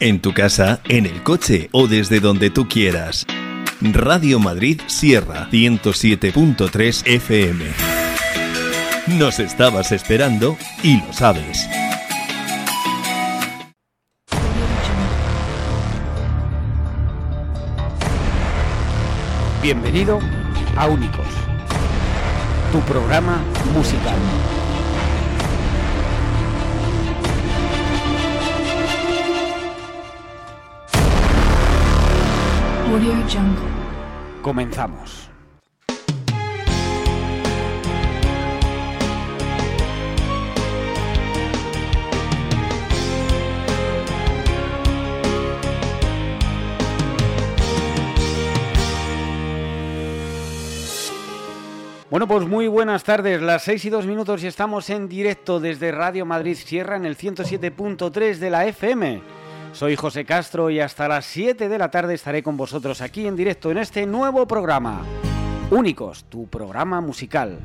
En tu casa, en el coche o desde donde tú quieras. Radio Madrid Sierra 107.3 FM. Nos estabas esperando y lo sabes. Bienvenido a Únicos, tu programa musical. Audio Jungle. Comenzamos. Bueno, pues muy buenas tardes, las 6 y 2 minutos y estamos en directo desde Radio Madrid Sierra en el 107.3 de la FM. Soy José Castro y hasta las 7 de la tarde estaré con vosotros aquí en directo en este nuevo programa. Únicos, tu programa musical.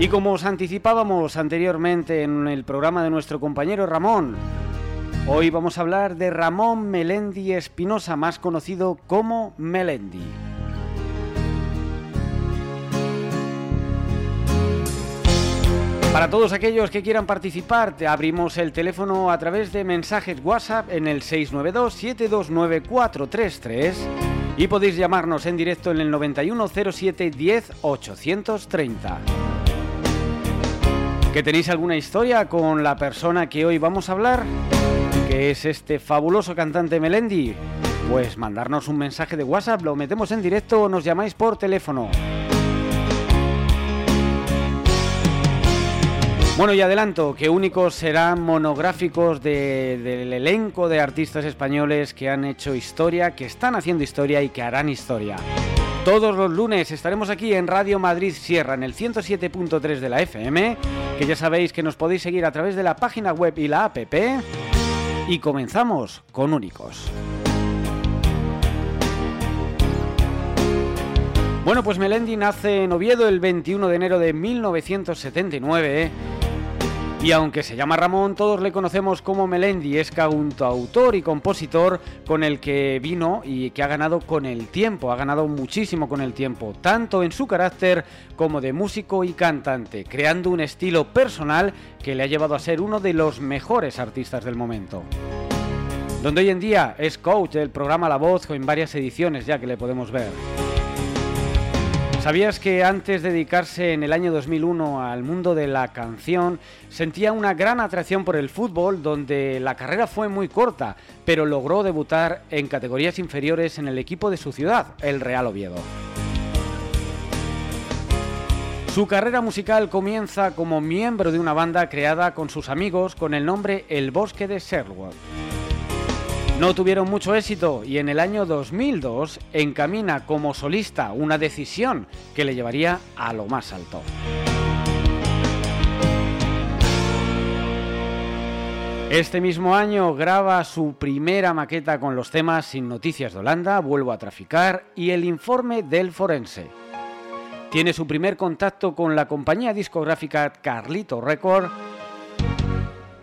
Y como os anticipábamos anteriormente en el programa de nuestro compañero Ramón, hoy vamos a hablar de Ramón Melendi Espinosa, más conocido como Melendi. Para todos aquellos que quieran participar, te abrimos el teléfono a través de mensajes WhatsApp en el 692-729-433 y podéis llamarnos en directo en el 9107 10 830. ¿Que tenéis alguna historia con la persona que hoy vamos a hablar? Que es este fabuloso cantante Melendi. Pues mandarnos un mensaje de WhatsApp, lo metemos en directo o nos llamáis por teléfono. Bueno, y adelanto que únicos serán monográficos de- del elenco de artistas españoles que han hecho historia, que están haciendo historia y que harán historia. Todos los lunes estaremos aquí en Radio Madrid Sierra, en el 107.3 de la FM, que ya sabéis que nos podéis seguir a través de la página web y la app. Y comenzamos con únicos. Bueno, pues Melendi nace en Oviedo el 21 de enero de 1979. Y aunque se llama Ramón, todos le conocemos como Melendi, es cantautor y compositor con el que vino y que ha ganado con el tiempo, ha ganado muchísimo con el tiempo, tanto en su carácter como de músico y cantante, creando un estilo personal que le ha llevado a ser uno de los mejores artistas del momento. Donde hoy en día es coach del programa La Voz en varias ediciones ya que le podemos ver. ¿Sabías que antes de dedicarse en el año 2001 al mundo de la canción, sentía una gran atracción por el fútbol, donde la carrera fue muy corta, pero logró debutar en categorías inferiores en el equipo de su ciudad, el Real Oviedo? Su carrera musical comienza como miembro de una banda creada con sus amigos con el nombre El Bosque de Sherwood. No tuvieron mucho éxito y en el año 2002 encamina como solista una decisión que le llevaría a lo más alto. Este mismo año graba su primera maqueta con los temas Sin Noticias de Holanda, Vuelvo a Traficar y El Informe del Forense. Tiene su primer contacto con la compañía discográfica Carlito Record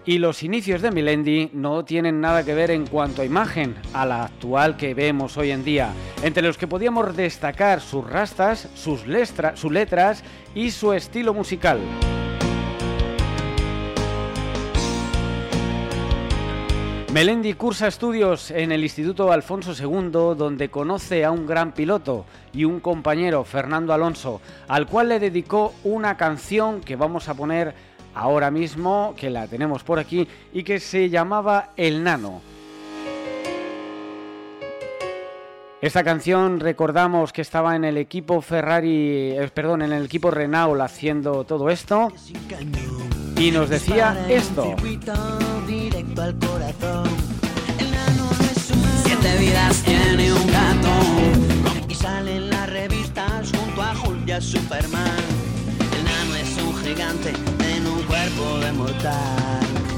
y los inicios de Melendi no tienen nada que ver en cuanto a imagen a la actual que vemos hoy en día, entre los que podíamos destacar sus rastas, sus, sus letras y su estilo musical. Melendi cursa estudios en el Instituto Alfonso II, donde conoce a un gran piloto y un compañero, Fernando Alonso, al cual le dedicó una canción que vamos a poner ahora mismo, que la tenemos por aquí, y que se llamaba El Nano. Esta canción recordamos que estaba en el equipo Ferrari, eh, perdón, en el equipo Renault haciendo todo esto y nos decía esto. Siete vidas tiene un gato. Y sale en las revistas junto a Hulk y a Superman. El nano es un gigante cuerpo.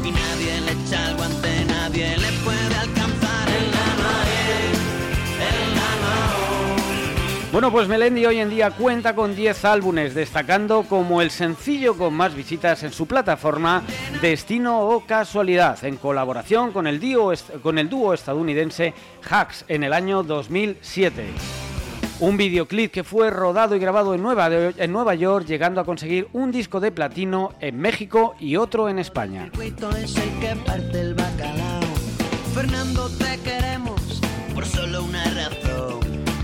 Y nadie le echa el guante, nadie le puede alcanzar. Bueno, pues Melendi hoy en día cuenta con 10 álbumes, destacando como el sencillo con más visitas en su plataforma Destino o Casualidad, en colaboración con el, dúo, con el dúo estadounidense Hacks en el año 2007. Un videoclip que fue rodado y grabado en Nueva, en Nueva York, llegando a conseguir un disco de platino en México y otro en España.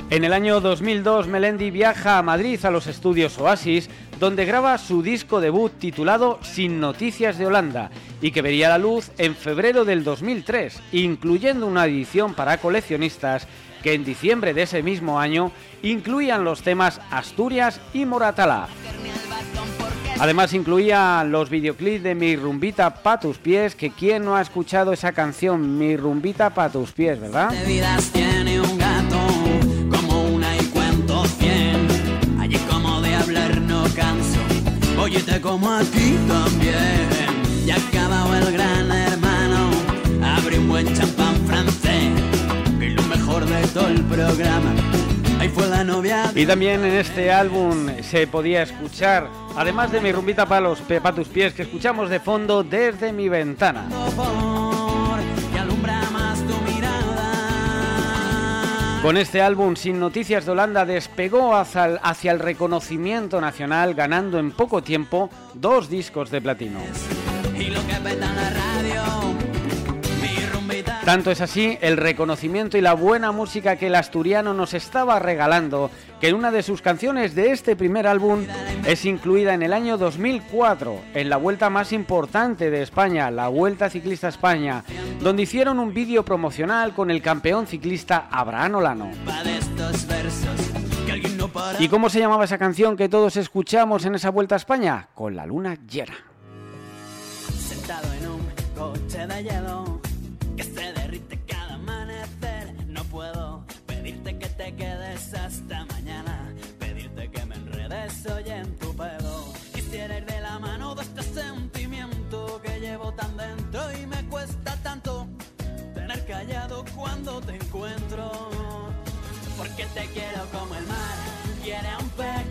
En el año 2002, Melendi viaja a Madrid a los estudios Oasis, donde graba su disco debut titulado Sin Noticias de Holanda y que vería la luz en febrero del 2003, incluyendo una edición para coleccionistas que en diciembre de ese mismo año incluían los temas Asturias y Moratalá. Además incluía los videoclips de Mi rumbita pa tus pies, que quién no ha escuchado esa canción Mi rumbita pa tus pies, ¿verdad? Como aquí también. Ya acabado el gran hermano, abre un buen champán francés, que lo mejor de todo el programa fue la novia. Y también en este álbum se podía escuchar, además de mi rumbita para los tus pies que escuchamos de fondo desde mi ventana. Con este álbum, Sin Noticias de Holanda, despegó hacia el, reconocimiento nacional, ganando en poco tiempo dos discos de platino. Tanto es así el reconocimiento y la buena música que el asturiano nos estaba regalando, que en una de sus canciones de este primer álbum es incluida en el año 2004, en la vuelta más importante de España, la Vuelta Ciclista España, donde hicieron un vídeo promocional con el campeón ciclista Abraham Olano. ¿Y cómo se llamaba esa canción que todos escuchamos en esa Vuelta a España? Con la luna llena. Sentado en un coche de que sentimiento que llevo tan dentro y me cuesta tanto tener callado cuando te encuentro. Porque te quiero como el mar, quiere un pez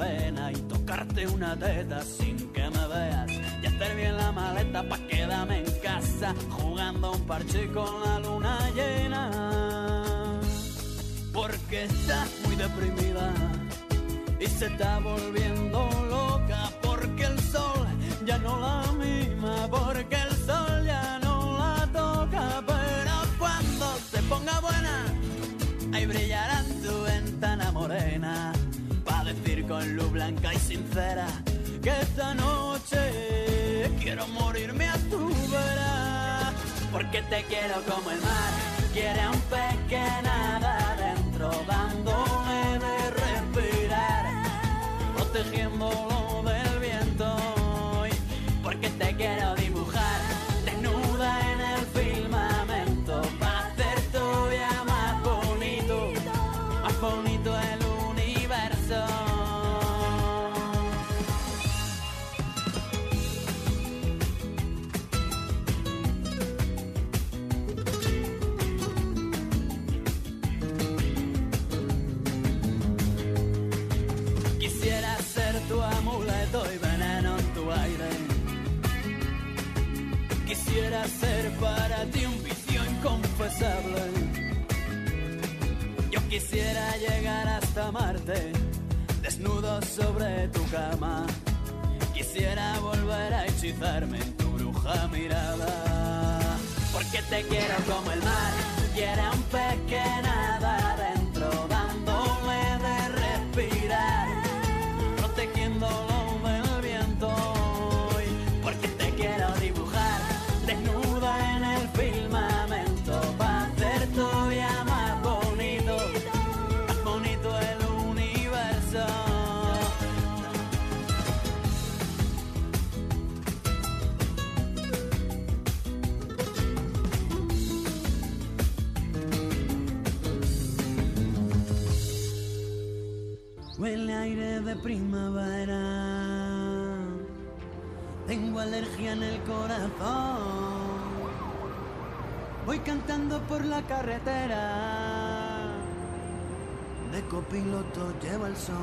y tocarte una teta sin que me veas. Y hacer bien la maleta pa' quedarme en casa jugando un parche con la luna llena. Porque estás muy deprimida y se está volviendo loca. Porque el sol ya no la mima, porque el sol ya no la toca, pero cuando se ponga buena, ahí brillará tu ventana morena con luz blanca y sincera que esta noche quiero morirme a tu vera. Porque te quiero como el mar, quiere un pez que nada adentro, dándole de respirar, protegiéndolo ser para ti un vicio inconfesable. Yo quisiera llegar hasta Marte, desnudo sobre tu cama. Quisiera volver a hechizarme en tu bruja mirada. Porque te quiero como el mar, quiere un pez que nada adentro, dándole de respirar, protegiéndolo primavera. Tengo alergia en el corazón. Voy cantando por la carretera. De copiloto llevo el sol.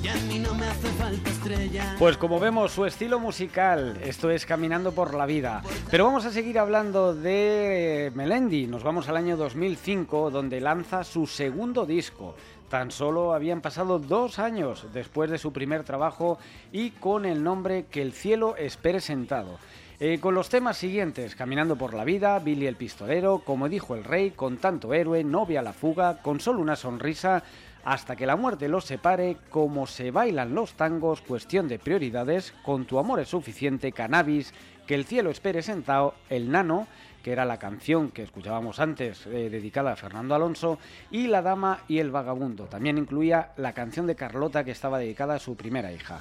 Y a mí no me hace falta estrella. Pues como vemos, su estilo musical, esto es Caminando por la Vida. Pero vamos a seguir hablando de Melendi. Nos vamos al año 2005, donde lanza su segundo disco. Tan solo habían pasado dos años después de su primer trabajo y con el nombre Que el cielo espere sentado. Eh, con los temas siguientes, Caminando por la vida, Billy el pistolero, Como dijo el rey, Con tanto héroe, Novia la fuga, Con solo una sonrisa, hasta que la muerte los separe, como se bailan los tangos, cuestión de prioridades, con tu amor es suficiente, cannabis, que el cielo espere sentado, el nano, que era la canción que escuchábamos antes eh, dedicada a Fernando Alonso, y La Dama y el Vagabundo. También incluía la canción de Carlota que estaba dedicada a su primera hija.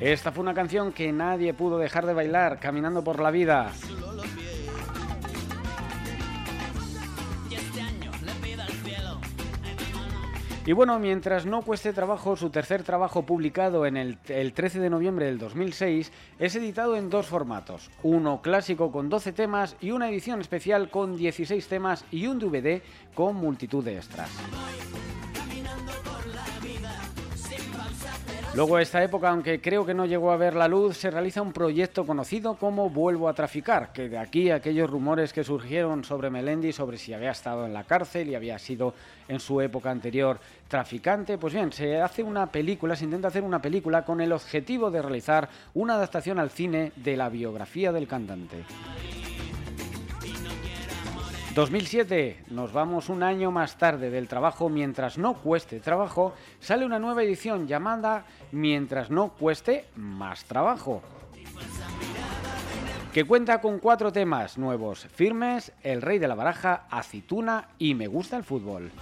Esta fue una canción que nadie pudo dejar de bailar caminando por la vida. Y bueno, mientras no cueste trabajo, su tercer trabajo publicado en el, el 13 de noviembre del 2006 es editado en dos formatos, uno clásico con 12 temas y una edición especial con 16 temas y un DVD con multitud de extras. Luego de esta época, aunque creo que no llegó a ver la luz, se realiza un proyecto conocido como Vuelvo a traficar, que de aquí aquellos rumores que surgieron sobre Melendi, sobre si había estado en la cárcel y había sido en su época anterior traficante, pues bien, se hace una película, se intenta hacer una película con el objetivo de realizar una adaptación al cine de la biografía del cantante. 2007, nos vamos un año más tarde del trabajo Mientras no cueste trabajo, sale una nueva edición llamada Mientras no cueste más trabajo. Que cuenta con cuatro temas nuevos, firmes, El Rey de la Baraja, Acituna y Me gusta el fútbol.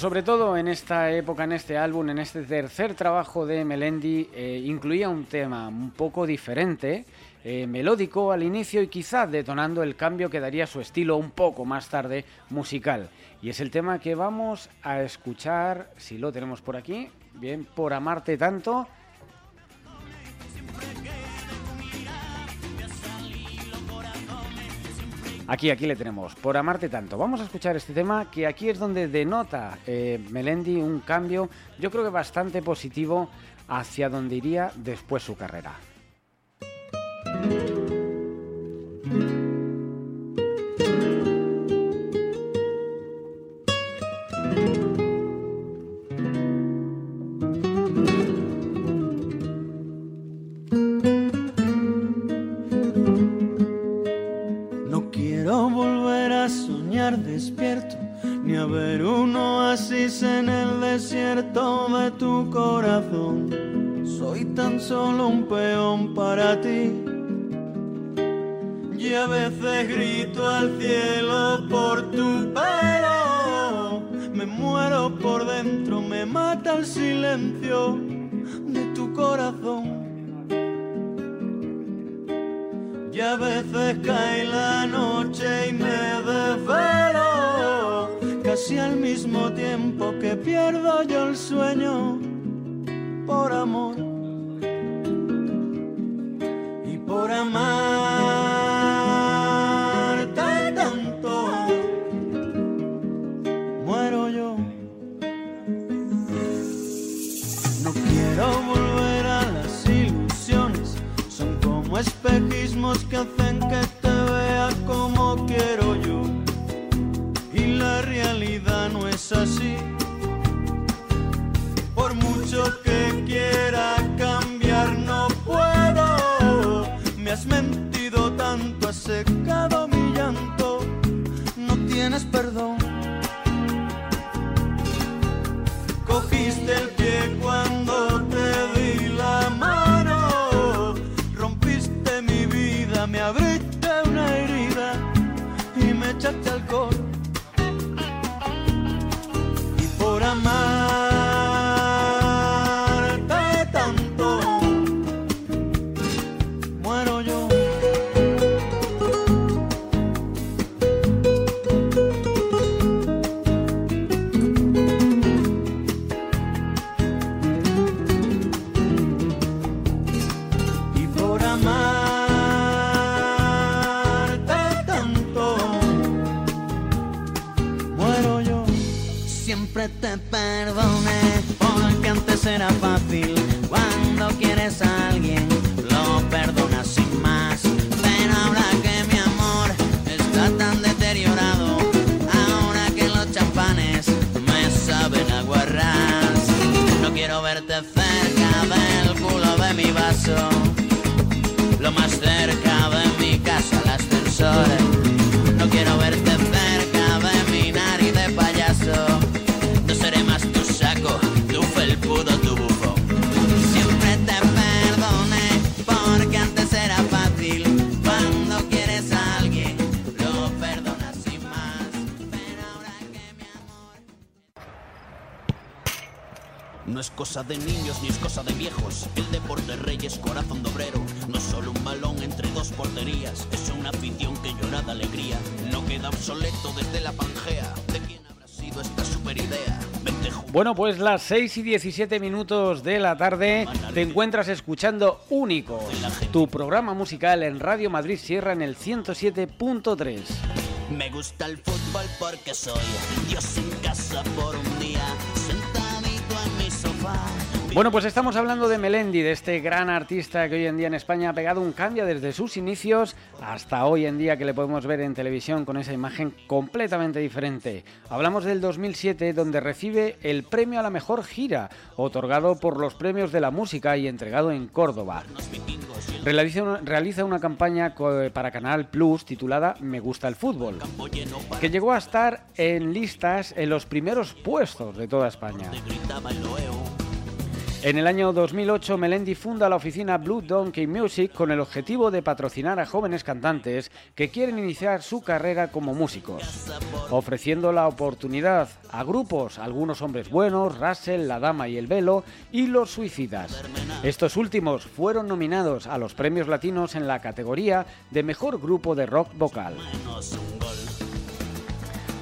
Sobre todo en esta época, en este álbum, en este tercer trabajo de Melendi, eh, incluía un tema un poco diferente, eh, melódico al inicio y quizá detonando el cambio que daría su estilo un poco más tarde musical. Y es el tema que vamos a escuchar, si lo tenemos por aquí, bien, por amarte tanto. Aquí, aquí le tenemos, por amarte tanto. Vamos a escuchar este tema que aquí es donde denota eh, Melendi un cambio, yo creo que bastante positivo hacia donde iría después su carrera. Me te perdone, porque antes era fácil. Cuando quieres a alguien, lo perdonas sin más. Pero ahora que mi amor está tan deteriorado, ahora que los champanes me saben a guarras, no quiero verte cerca del culo de mi vaso, de niños ni es cosa de viejos. El deporte rey es corazón de obrero. No es solo un balón entre dos porterías. Es una afición que llora de alegría. No queda obsoleto desde la pangea. ¿De quién habrá sido esta super idea? Bueno, pues las 6 y 17 minutos de la tarde te encuentras escuchando Único, tu programa musical en Radio Madrid Sierra en el 107.3. Me gusta el fútbol porque soy Dios en casa por un Bueno, pues estamos hablando de Melendi, de este gran artista que hoy en día en España ha pegado un cambio desde sus inicios hasta hoy en día que le podemos ver en televisión con esa imagen completamente diferente. Hablamos del 2007 donde recibe el premio a la mejor gira, otorgado por los premios de la música y entregado en Córdoba. Realiza una, realiza una campaña para Canal Plus titulada Me gusta el fútbol, que llegó a estar en listas en los primeros puestos de toda España. En el año 2008, Melendi funda la oficina Blue Donkey Music con el objetivo de patrocinar a jóvenes cantantes que quieren iniciar su carrera como músicos, ofreciendo la oportunidad a grupos, algunos hombres buenos, Russell, La Dama y el Velo y Los Suicidas. Estos últimos fueron nominados a los premios latinos en la categoría de Mejor Grupo de Rock Vocal.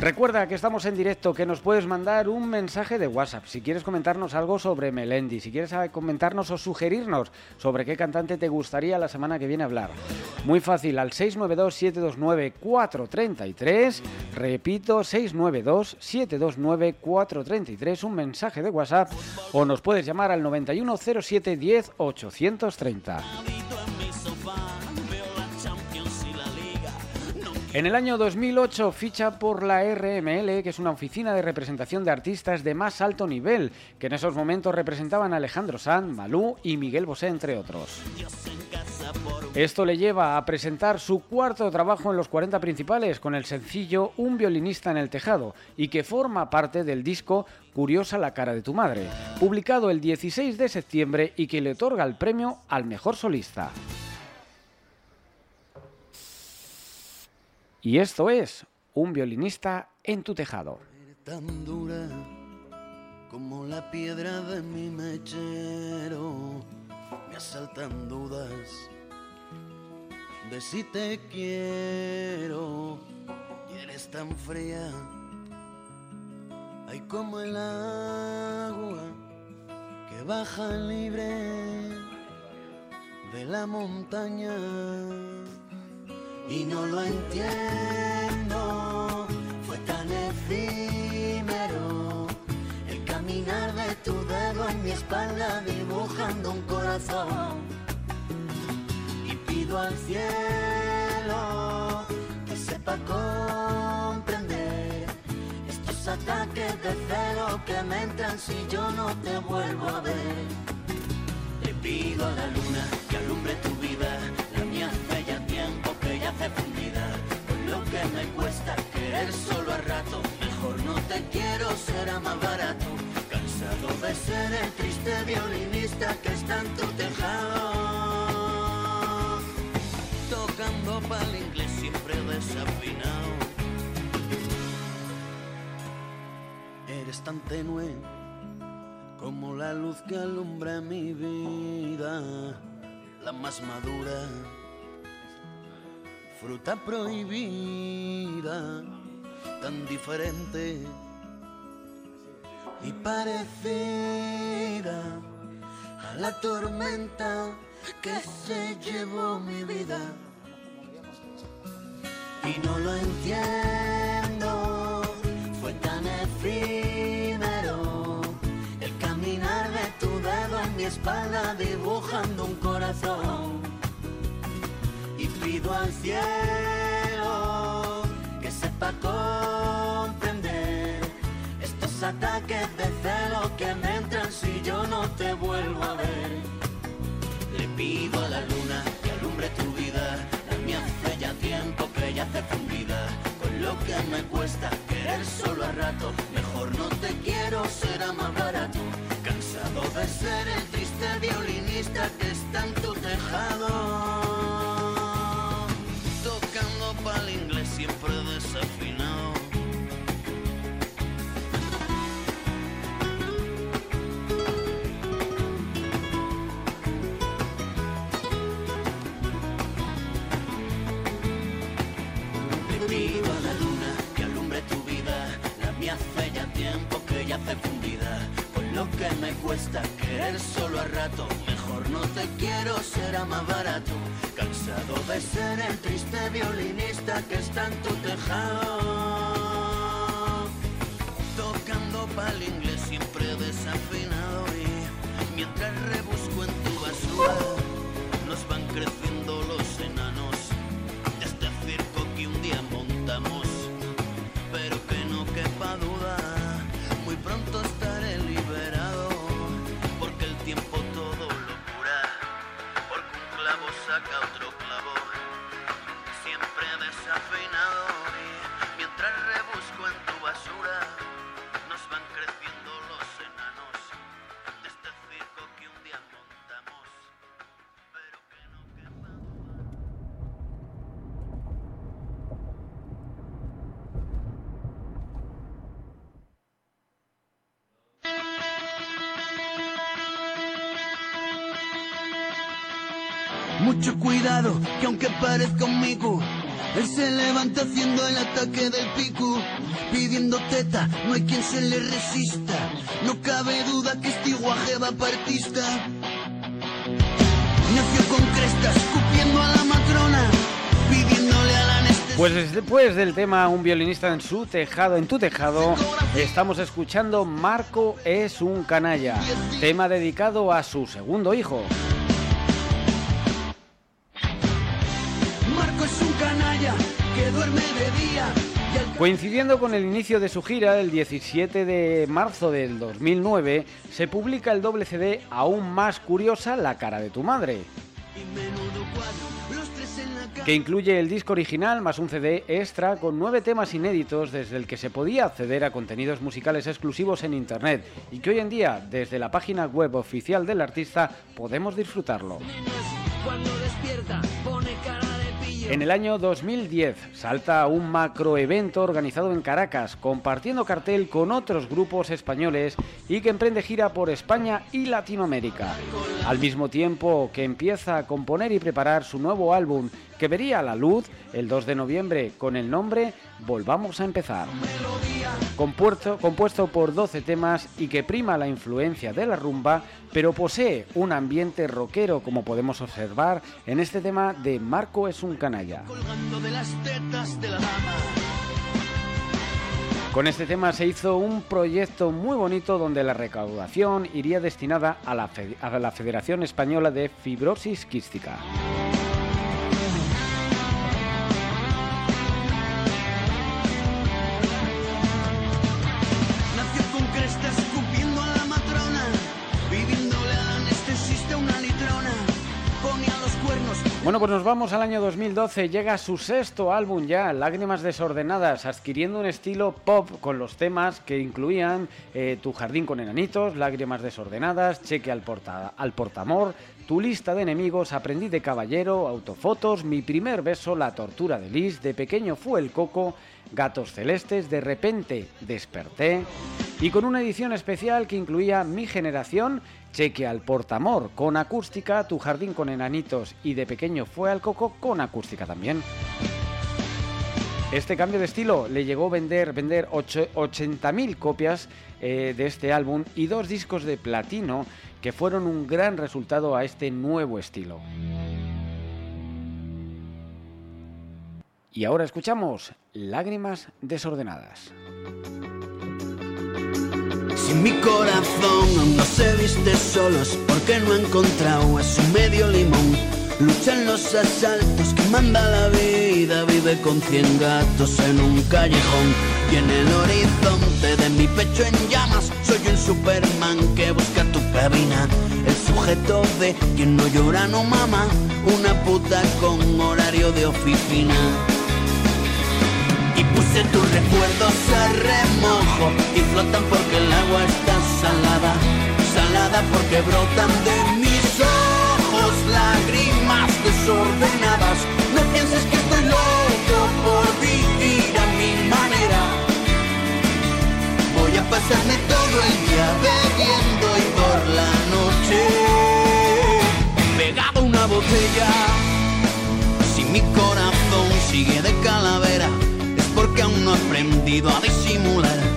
Recuerda que estamos en directo, que nos puedes mandar un mensaje de WhatsApp si quieres comentarnos algo sobre Melendi, si quieres comentarnos o sugerirnos sobre qué cantante te gustaría la semana que viene hablar. Muy fácil, al 692-729-433, repito, 692-729-433, un mensaje de WhatsApp o nos puedes llamar al 9107 10 830. En el año 2008 ficha por la RML, que es una oficina de representación de artistas de más alto nivel, que en esos momentos representaban a Alejandro Sanz, Malú y Miguel Bosé, entre otros. Esto le lleva a presentar su cuarto trabajo en los 40 principales con el sencillo Un violinista en el tejado y que forma parte del disco Curiosa la cara de tu madre, publicado el 16 de septiembre y que le otorga el premio al mejor solista. Y esto es Un violinista en tu tejado. tan dura como la piedra de mi mechero. Me asaltan dudas de si te quiero y eres tan fría. Hay como el agua que baja libre de la montaña y no lo entiendo. Fue tan efímero el caminar de tu dedo en mi espalda dibujando un corazón. Y pido al cielo que sepa comprender estos ataques de celo que me entran si yo no te vuelvo a ver. Le pido a la luna que alumbre tu que me cuesta querer solo a rato, mejor no te quiero, será más barato. Cansado de ser el triste violinista que está en tu tejado. Tocando para el inglés siempre desafinado. Eres tan tenue como la luz que alumbra mi vida, la más madura, fruta prohibida, tan diferente y parecida a la tormenta que se llevó mi vida. Y no lo entiendo, fue tan efímero el caminar de tu dedo en mi espalda dibujando un corazón Pido al cielo que sepa comprender estos ataques de celo que me entran si yo no te vuelvo a ver. Le pido a la luna que alumbre tu vida, la mía hace ya tiempo que ya hace fundida. Con lo que me cuesta querer solo a rato, mejor no te quiero, será más barato. Cansado de ser el triste violinista que está en tu tejado. Lo que me cuesta querer solo a rato. Mejor no te quiero, será más barato. Cansado de ser el triste violinista que está en tu tejado. Tocando pa'l inglés siempre desafinado y mientras rebusco en tu basura nos van creciendo Mucho cuidado, que aunque parezca un mico, él se levanta haciendo el ataque del pico, pidiendo teta, no hay quien se le resista. No cabe duda que este guaje va partista. Nació con crestas, escupiendo a la matrona, pidiéndole a la. Pues después del tema Un violinista en su tejado, en tu tejado, estamos escuchando Marco es un canalla, tema dedicado a su segundo hijo. Coincidiendo con el inicio de su gira, el 17 de marzo del 2009, se publica el doble CD Aún más curiosa, La cara de tu madre, que incluye el disco original más un CD extra con nueve temas inéditos desde el que se podía acceder a contenidos musicales exclusivos en Internet y que hoy en día, desde la página web oficial del artista, podemos disfrutarlo. Cuando despierta, En el año 2010 salta un macroevento organizado en Caracas, compartiendo cartel con otros grupos españoles y que emprende gira por España y Latinoamérica. Al mismo tiempo que empieza a componer y preparar su nuevo álbum, que vería la luz el 2 de noviembre con el nombre Volvamos a empezar. Compuesto, compuesto por 12 temas y que prima la influencia de la rumba, pero posee un ambiente rockero como podemos observar en este tema de Marco es un canalla. Con este tema se hizo un proyecto muy bonito donde la recaudación iría destinada a la Federación Española de Fibrosis Quística. Bueno, pues nos vamos al año 2012. Llega su sexto álbum ya, Lágrimas Desordenadas, adquiriendo un estilo pop con los temas que incluían eh, Tu Jardín con Enanitos, Lágrimas Desordenadas, Cheque al, al Portamor, Tu Lista de Enemigos, Aprendí de Caballero, Autofotos, Mi Primer Beso, La Tortura de Liz, De Pequeño Fue el Coco, Gatos Celestes, De Repente Desperté, y con una edición especial que incluía Mi Generación, Cheque al Portamor con acústica, Tu Jardín con Enanitos y De Pequeño Fue al Coco con acústica también. Este cambio de estilo le llegó a vender, vender ocho- 80.000 copias eh, de este álbum y dos discos de platino que fueron un gran resultado a este nuevo estilo. Y ahora escuchamos Lágrimas desordenadas. Si mi corazón no se viste solo es porque no ha encontrado a su medio limón. Lucha en los asaltos que manda la vida, vive con cien gatos en un callejón. Y en el horizonte de mi pecho en llamas, soy un Superman que busca tu cabina. El sujeto de quien no llora no mama, una puta con horario de oficina. Y puse tus recuerdos a remojo y flotan porque el agua está salada, salada porque brotan de mis ojos lágrimas desordenadas. No pienses que estoy loco por vivir a mi manera. Voy a pasarme todo el día bebiendo y por la noche pegado una botella. Si mi corazón sigue de calavera porque aún no he aprendido a disimular.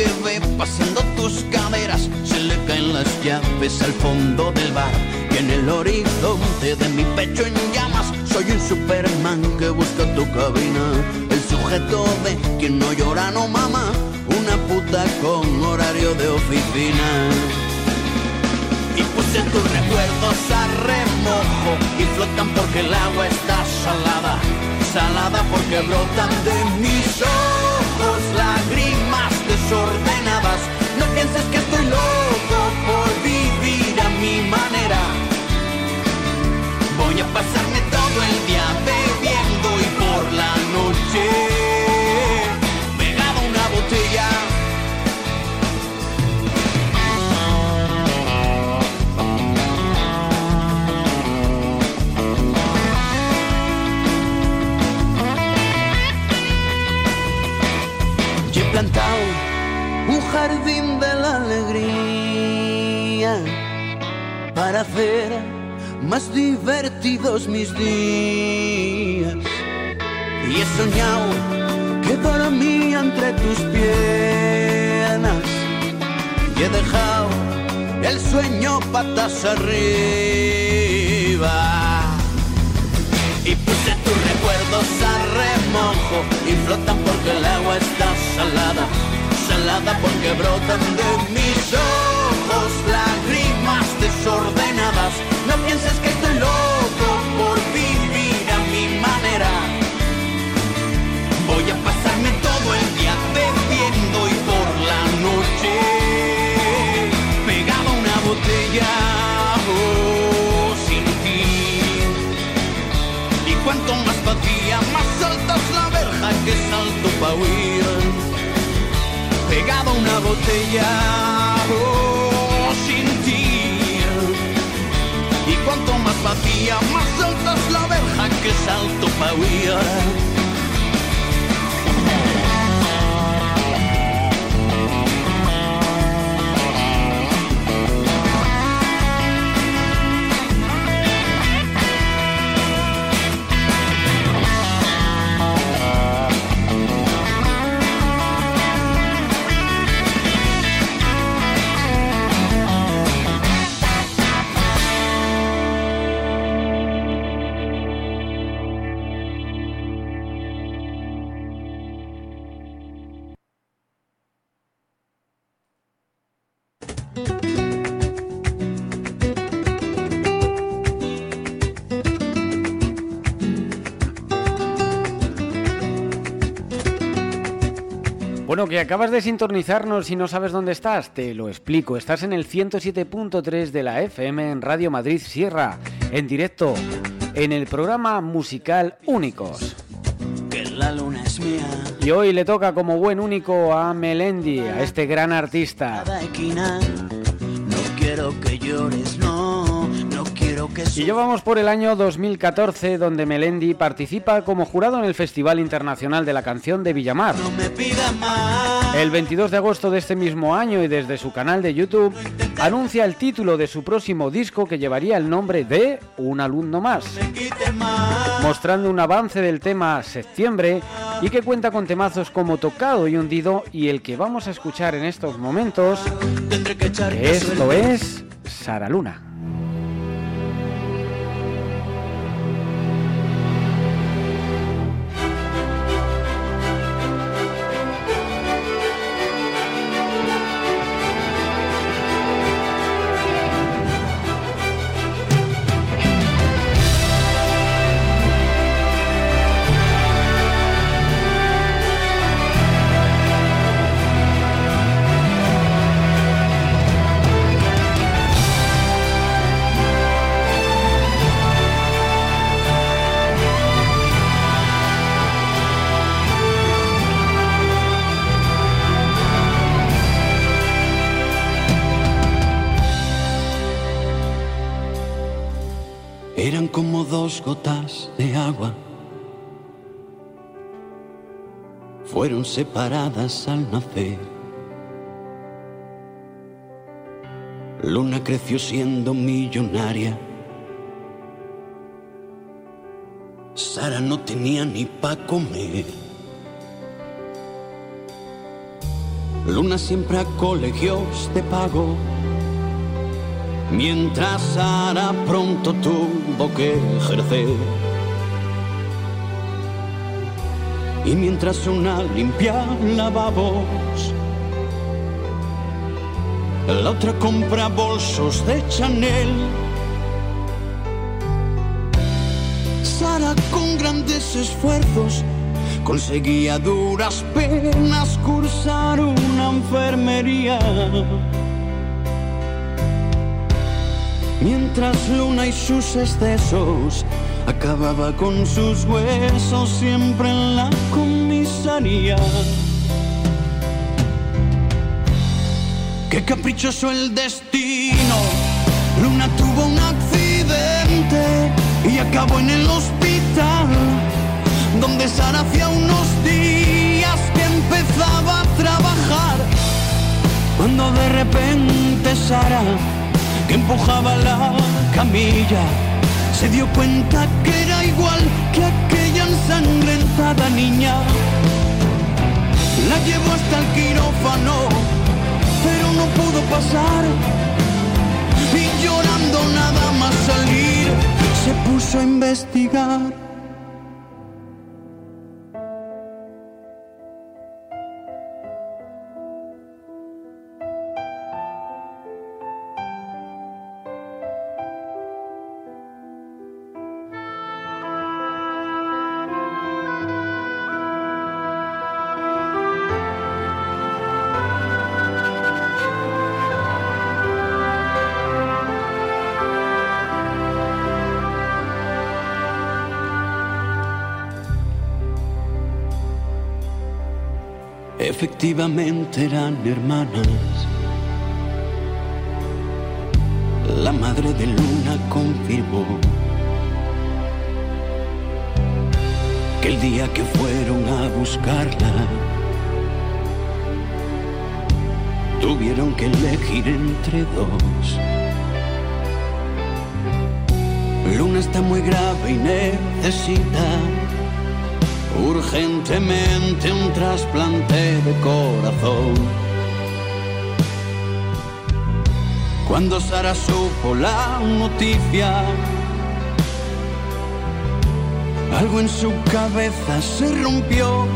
Que ve pasando tus caderas, se le caen las llaves al fondo del bar. Y en el horizonte de mi pecho en llamas, soy un Superman que busca tu cabina. El sujeto de quien no llora no mama, una puta con horario de oficina. Y puse tus recuerdos a remojo y flotan porque el agua está salada salada porque brotan de mis ojos lágrimas desordenadas. No pienses que estoy loco por vivir a mi manera. Hacer más divertidos mis días. Y he soñado que dormía entre tus piernas y he dejado el sueño patas arriba. Y puse tus recuerdos a remojo y flotan porque el agua está salada, salada porque brotan de mis ojos lágrimas desordenadas. No pienses que estoy loco por vivir a mi manera. Voy a pasarme todo el día bebiendo y por la noche pegado a una botella oh, sin ti. Y cuanto más vacía, más alta es la verja que salto pa' huir. Pegado a una botella oh, vacía, más alta es la verja que salto pa' huir. Bueno, que acabas de sintonizarnos y no sabes dónde estás, te lo explico. Estás en el 107.3 de la FM en Radio Madrid Sierra, en directo, en el programa musical Únicos. Que la luna es mía. Y hoy le toca como buen único a Melendi, a este gran artista. No quiero que llores, no. No quiero que Y ya vamos por el año 2014, donde Melendi participa como jurado en el Festival Internacional de la Canción de Villamar. No me pidas más. El 22 de agosto de este mismo año y desde su canal de YouTube anuncia el título de su próximo disco que llevaría el nombre de Un alumno más, mostrando un avance del tema Septiembre y que cuenta con temazos como Tocado y Hundido y el que vamos a escuchar en estos momentos, esto es Sara Luna. Eran como dos gotas de agua. Fueron separadas al nacer. Luna creció siendo millonaria. Sara no tenía ni pa' comer. Luna siempre a colegios de pago mientras Sara pronto tuvo que ejercer. Y mientras una limpia lavabos, la otra compra bolsos de Chanel. Sara con grandes esfuerzos conseguía duras penas cursar una enfermería. Mientras Luna y sus excesos acababa con sus huesos siempre en la comisaría. Qué caprichoso el destino. Luna tuvo un accidente y acabó en el hospital, donde Sara hacía unos días que empezaba a trabajar. Cuando de repente Sara que empujaba la camilla se dio cuenta que era igual que aquella ensangrentada niña. La llevó hasta el quirófano, pero no pudo pasar. Y llorando nada más salir, se puso a investigar. Efectivamente eran hermanas. La madre de Luna confirmó que el día que fueron a buscarla, tuvieron que elegir entre dos. Luna está muy grave y necesita urgentemente un trasplante de corazón. Cuando Sara supo la noticia, algo en su cabeza se rompió.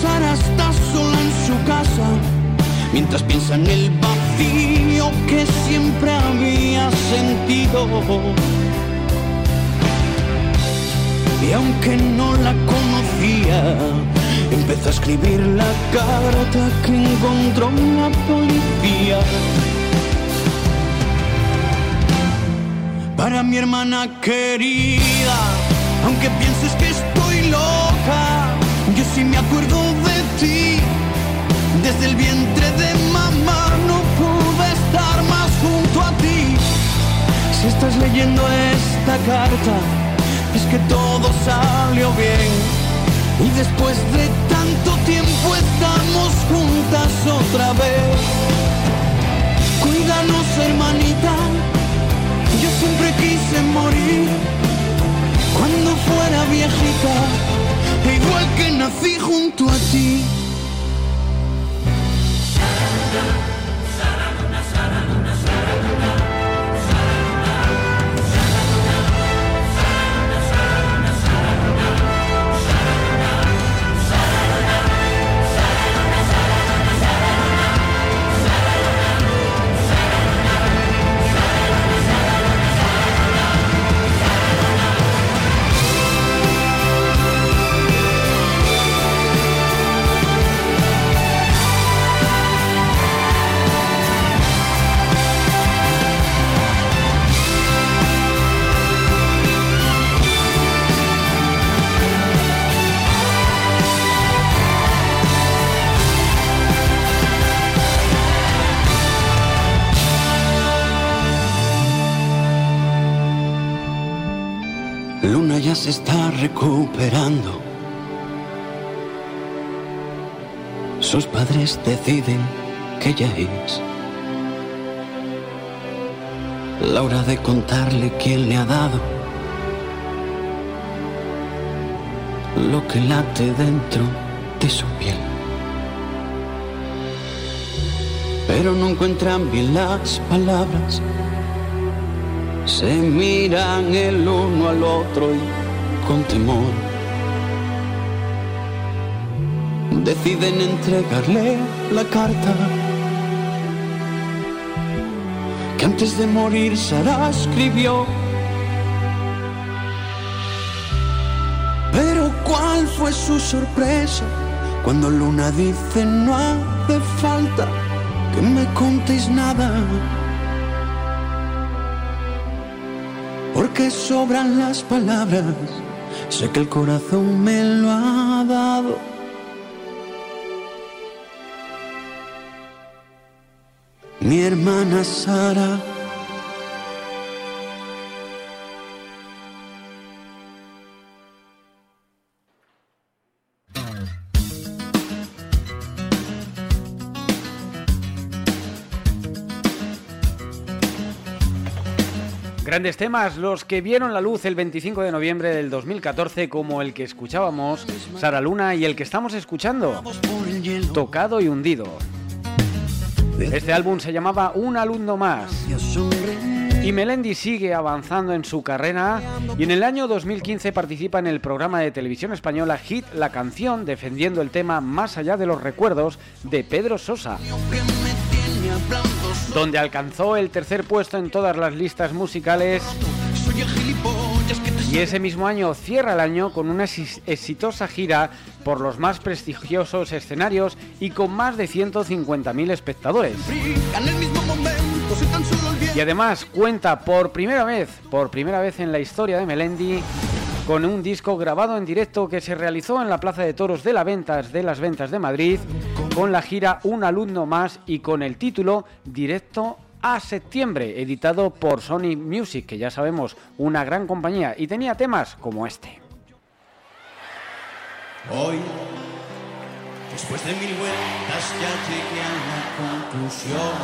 Sara está sola en su casa, mientras piensa en el vacío que siempre había sentido y aunque no la conocía, empezó a escribir la carta que encontró la policía. Para mi hermana querida, aunque pienses que estoy loca, yo sí me acuerdo de ti. Desde el vientre de mamá no pude estar más junto a ti. Si estás leyendo esta carta, es que todo salió bien. Y después de tanto tiempo estamos juntas otra vez. Cuídanos, hermanita. Yo siempre quise morir cuando fuera viejita, igual que nací junto a ti. Recuperando. Sus padres deciden que ya es la hora de contarle quién le ha dado lo que late dentro de su piel. Pero no encuentran bien las palabras, se miran el uno al otro y con temor deciden entregarle la carta que antes de morir Sara escribió. Pero cuál fue su sorpresa cuando Luna dice no hace falta que me contéis nada. Porque sobran las palabras, sé que el corazón me lo ha dado. Mi hermana Sara. Grandes temas, los que vieron la luz el 25 de noviembre del 2014, como el que escuchábamos, Sara Luna, y el que estamos escuchando, Tocado y Hundido. Este álbum se llamaba Un alumno más. Y Melendi sigue avanzando en su carrera y en el año 2015 participa en el programa de televisión española Hit La Canción defendiendo el tema Más allá de los recuerdos de Pedro Sosa, donde alcanzó el tercer puesto en todas las listas musicales y ese mismo año cierra el año con una exitosa gira por los más prestigiosos escenarios y con más de 150.000 espectadores. Y además cuenta por primera vez, por primera vez en la historia de Melendi, con un disco grabado en directo que se realizó en la Plaza de Toros de, Ventas, de las Ventas de Madrid, con la gira Un alumno más y con el título Directo a septiembre, editado por Sony Music, que ya sabemos, una gran compañía, y tenía temas como este. Hoy, después de mil vueltas, ya llegué a la conclusión.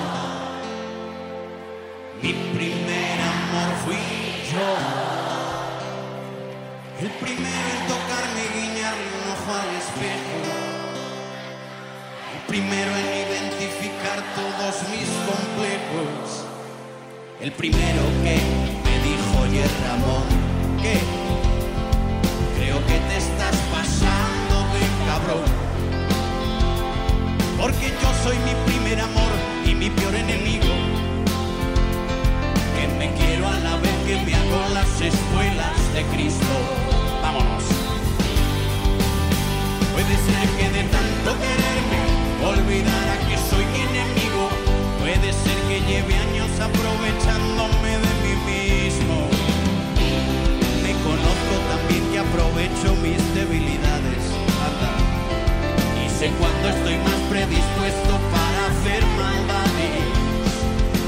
Mi primer amor fui yo. El primero en tocarme y guiñarle un ojo al espejo. El primero en identificar todos mis complejos. El primero que me dijo, oye Ramón, que creo que te estás pasando de cabrón. Porque yo soy mi primer amor y mi peor enemigo. Que me quiero a la vez que me hago las escuelas de Cristo. Vámonos. Puede ser que de tanto quererme olvidara que soy mi enemigo. Puede ser que lleve años aprovechándome de mí mismo. Me conozco también que aprovecho mis debilidades. Anda. Y sé cuándo estoy más predispuesto para hacer maldades.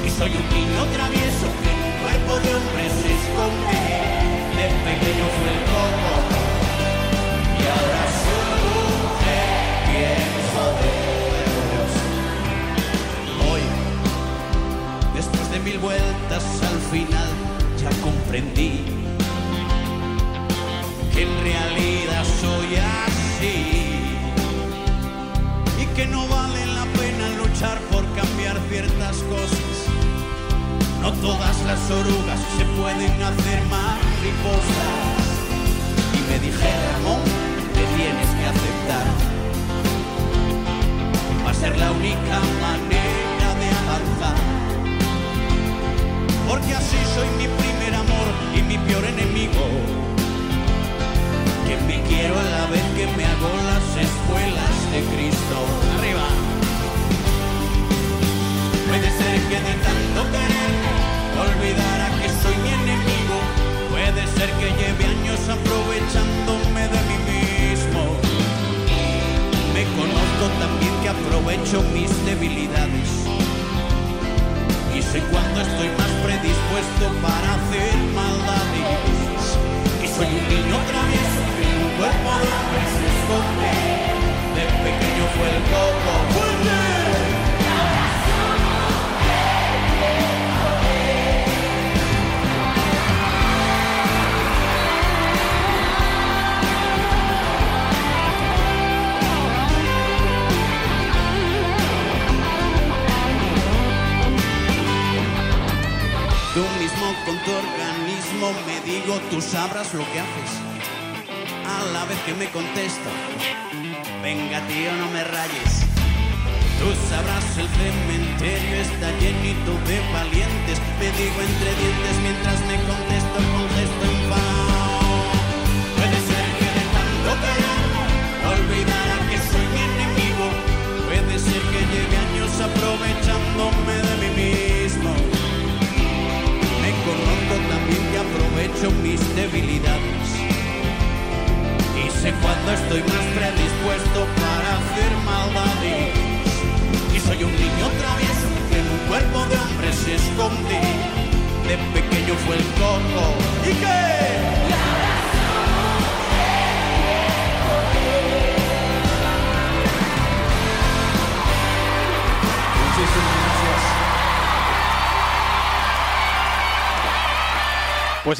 Y soy un niño travieso que cuerpo de hombre se esconde. De pequeño fue el coco. Y ahora surge pienso de Hoy, después de mil vueltas al final, ya comprendí que en realidad soy así y que no vale la pena luchar por cambiar ciertas cosas. No todas las orugas se pueden hacer mariposas. Y me dije, Ramón, te tienes que aceptar. Va a ser la única manera de avanzar. Porque así soy mi primer amor y mi peor enemigo. Que me quiero a la vez que me hago las escuelas de Cristo. Arriba. Puede ser que de tanto querer olvidara que soy mi enemigo. Puede ser que lleve años aprovechándome de mí mismo. Me conozco también que aprovecho mis debilidades. Y sé cuándo estoy más predispuesto para hacer maldades. Y soy un niño travieso cuerpo de hombre se esconde. De pequeño fue el coco. Con tu organismo me digo, tú sabrás lo que haces. A la vez que me contesto, venga tío, no me rayes. Tú sabrás, el cementerio está llenito de valientes. Me digo entre dientes mientras me contesto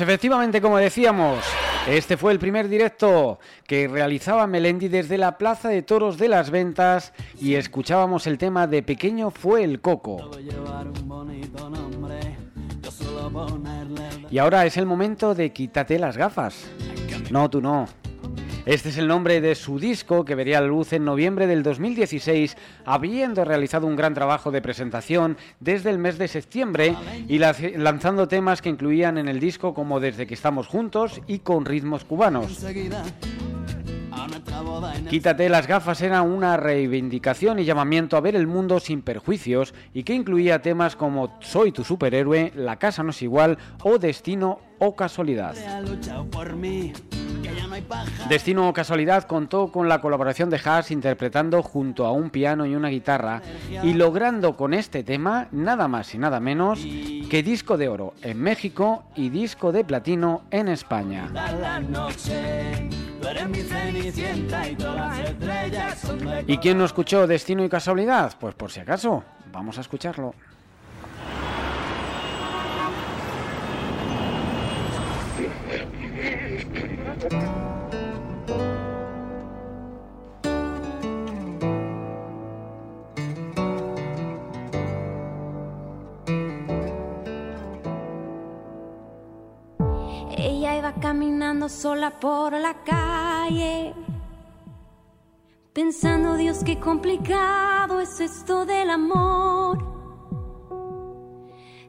efectivamente, como decíamos, este fue el primer directo que realizaba Melendi desde la Plaza de Toros de las Ventas y escuchábamos el tema de Pequeño fue el coco. Y ahora es el momento de quítate las gafas. No, tú no. Este es el nombre de su disco que vería la luz en noviembre del 2016, habiendo realizado un gran trabajo de presentación desde el mes de septiembre y la- lanzando temas que incluían en el disco como Desde que estamos juntos y con ritmos cubanos. Quítate las gafas era una reivindicación y llamamiento a ver el mundo sin perjuicios y que incluía temas como Soy tu superhéroe, La casa no es igual o Destino o Casualidad. Destino o Casualidad contó con la colaboración de Haas interpretando junto a un piano y una guitarra y logrando con este tema nada más y nada menos que disco de oro en México y disco de platino en España. ¿Y quién no escuchó Destino y Casualidad? Pues por si acaso, vamos a escucharlo. Ella iba caminando sola por la calle, pensando, Dios, qué complicado es esto del amor.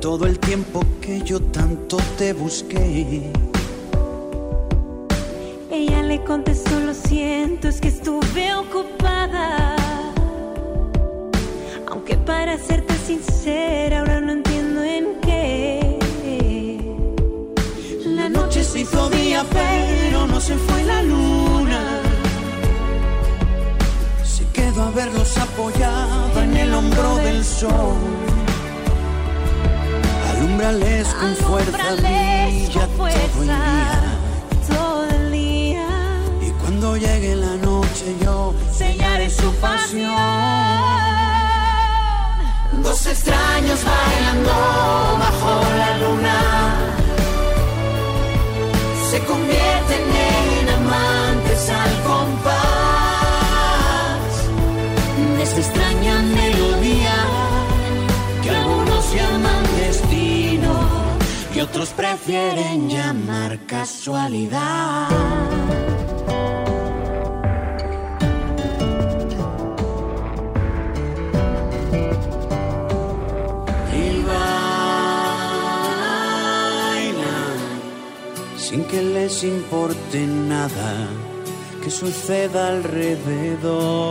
Todo el tiempo que yo tanto te busqué. Ella le contestó, lo siento, es que estuve ocupada. Aunque para serte sincera, ahora no entiendo en qué. La noche se hizo día, pero no se fue la luna. Se quedó a verlos apoyada en el hombro del sol. Alumbrales con fuerza, con fuerza todo el día. todo el día. Y cuando llegue la noche yo sellaré su pasión. Dos extraños bailando bajo la luna se convierten en amantes al compás de esta extraña melodía otros prefieren llamar casualidad. y bailan sin que les importe nada que suceda alrededor.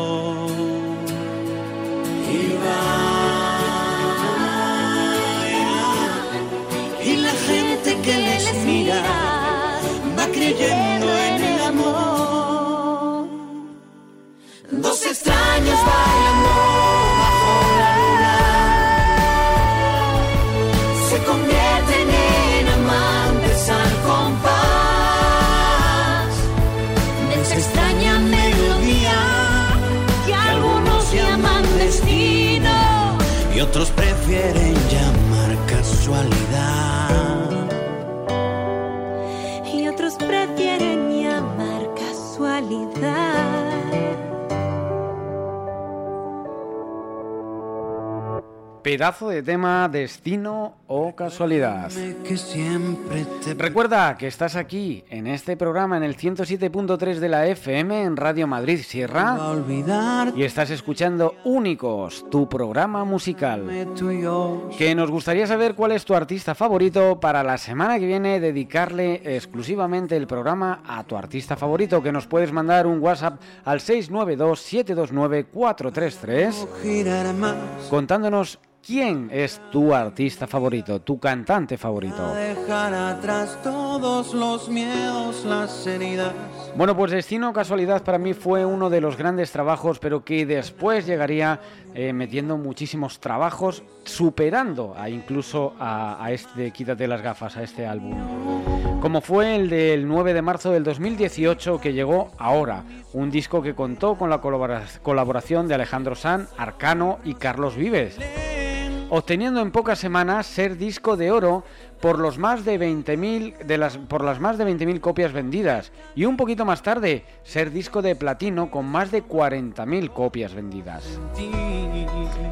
Pedazo de tema, destino o casualidad. Que siempre te Recuerda que estás aquí en este programa en el 107.3 de la FM en Radio Madrid Sierra y estás escuchando Únicos, tu programa musical. Que nos gustaría saber cuál es tu artista favorito para la semana que viene dedicarle exclusivamente el programa a tu artista favorito, que nos puedes mandar un WhatsApp al 692 729 433 Girar más. contándonos quién es tu artista favorito, tu cantante favorito. Dejar atrás todos los miedos, las heridas. Bueno, pues Destino Casualidad para mí fue uno de los grandes trabajos, pero que después llegaría eh, metiendo muchísimos trabajos, superando a incluso a, a este Quítate las gafas, a este álbum. Como fue el del 9 de marzo del 2018 que llegó ahora, un disco que contó con la colabora- colaboración de Alejandro San, Arcano y Carlos Vives obteniendo en pocas semanas ser disco de oro por los más de 20.000 de las por las más de 20.000 copias vendidas y un poquito más tarde ser disco de platino con más de 40.000 copias vendidas.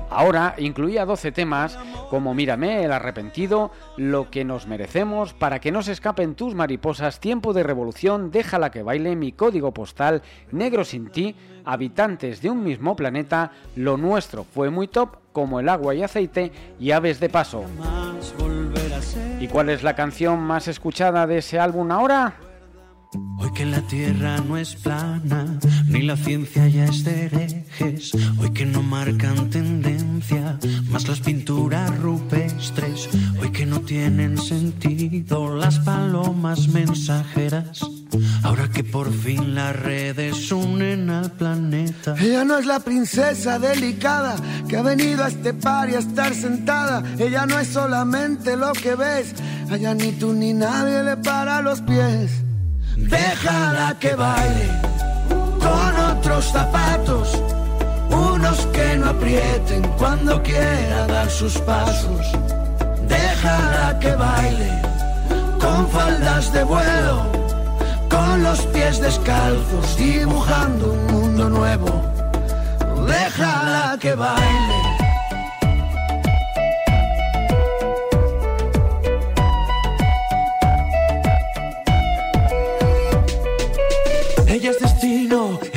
Ahora incluía 12 temas como Mírame, El arrepentido, Lo que nos merecemos, Para que no se escapen tus mariposas, Tiempo de revolución, Déjala que baile, Mi código postal, Negro sin ti, Habitantes de un mismo planeta, Lo nuestro fue muy top como El agua y aceite y Aves de paso. ¿Y cuál es la canción más escuchada de ese álbum ahora? Hoy que la tierra no es plana, ni la ciencia ya es de herejes. Hoy que no marcan más las pinturas rupestres. Hoy que no tienen sentido las palomas mensajeras. Ahora que por fin las redes unen al planeta. Ella no es la princesa delicada que ha venido a este par y a estar sentada. Ella no es solamente lo que ves. Allá ni tú ni nadie le para los pies. Déjala que baile con otros zapatos. Aprieten cuando quiera dar sus pasos. Déjala que baile con faldas de vuelo con los pies descalzos, dibujando un mundo nuevo. Déjala que baile. Ella es destino,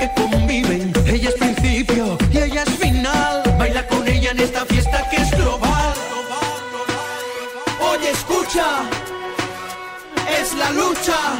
Que conviven. Ella es principio y ella es final. Baila con ella en esta fiesta que es global. Oye, escucha, es la lucha.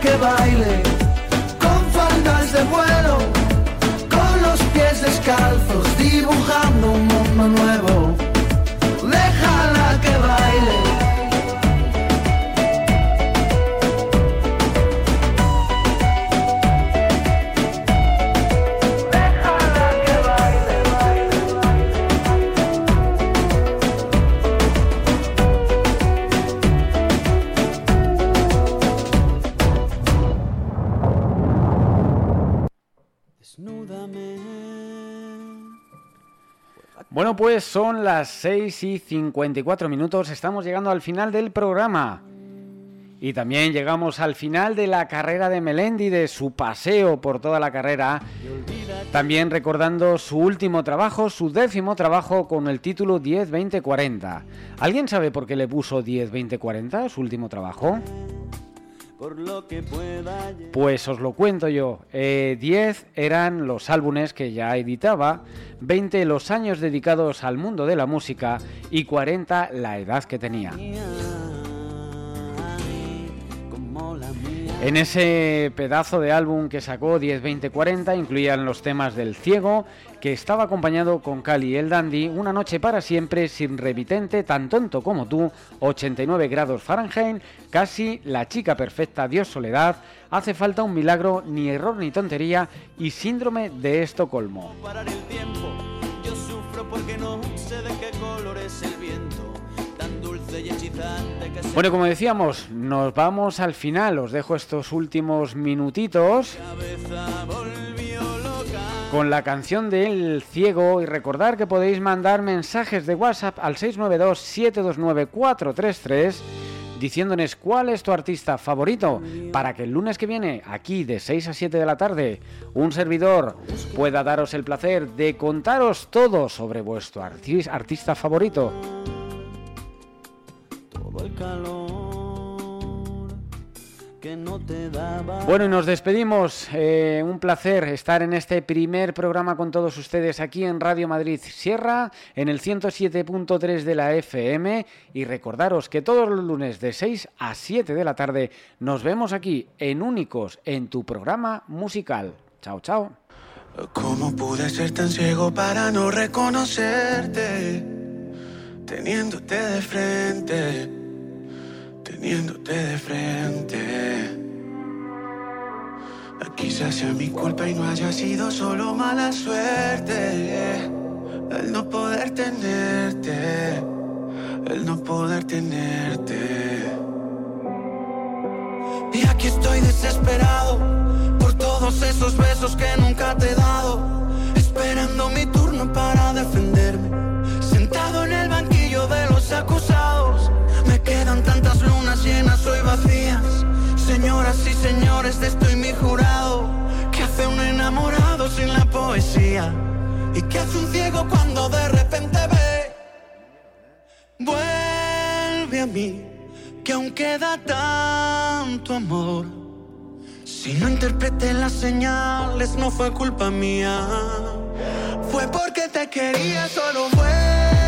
Que baile pues son las 6 y 54 minutos, estamos llegando al final del programa. Y también llegamos al final de la carrera de Melendi, de su paseo por toda la carrera. También recordando su último trabajo, su décimo trabajo con el título 10-20-40. ¿Alguien sabe por qué le puso 10-20-40, su último trabajo? Por lo que pueda Pues os lo cuento yo. Eh, 10 eran los álbumes que ya editaba, 20 los años dedicados al mundo de la música y 40 la edad que tenía. En ese pedazo de álbum que sacó 10, 20, 40 incluían los temas del ciego, que estaba acompañado con Cali el Dandy, Una noche para siempre, sin remitente, tan tonto como tú, 89 grados Fahrenheit, casi La chica perfecta, Dios soledad, Hace falta un milagro, ni error ni tontería y síndrome de Estocolmo. parar el tiempo. Yo sufro porque no sé de qué color es el viento, tan dulce y hechizante que se Bueno, como decíamos, nos vamos al final. Os dejo estos últimos minutitos. Con la canción de El Ciego y recordar que podéis mandar mensajes de WhatsApp al 692-729-433 diciéndonos cuál es tu artista favorito para que el lunes que viene, aquí de 6 a 7 de la tarde, un servidor pueda daros el placer de contaros todo sobre vuestro artis- artista favorito. Todo el calor Bueno, y nos despedimos. Eh, un placer estar en este primer programa con todos ustedes aquí en Radio Madrid Sierra, en el 107.3 de la FM. Y recordaros que todos los lunes de 6 a 7 de la tarde nos vemos aquí en Únicos, en tu programa musical. Chao, chao. ¿Cómo pude ser tan ciego para no reconocerte? Teniéndote de frente, teniéndote de frente. Quizás sea mi culpa y no haya sido solo mala suerte. El no poder tenerte, el no poder tenerte. Y aquí estoy desesperado por todos esos besos que nunca te he dado. Esperando mi turno para defenderme. Sentado en el banquillo de los acusados. Me quedan tantas lunas llenas hoy vacías. Señoras y señores, de estoy y que hace un ciego cuando de repente ve. Vuelve a mí, que aún queda tanto amor. Si no interpreté las señales, no fue culpa mía. Fue porque te quería, solo vuelve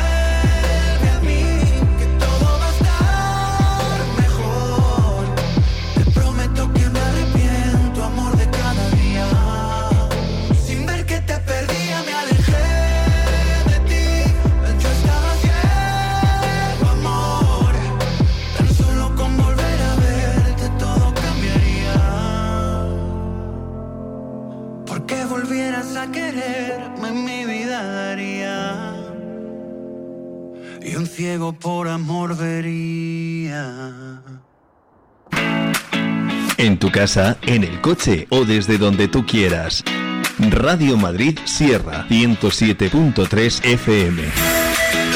ciego por amor vería. En tu casa, en el coche o desde donde tú quieras. Radio Madrid Sierra 107.3 FM.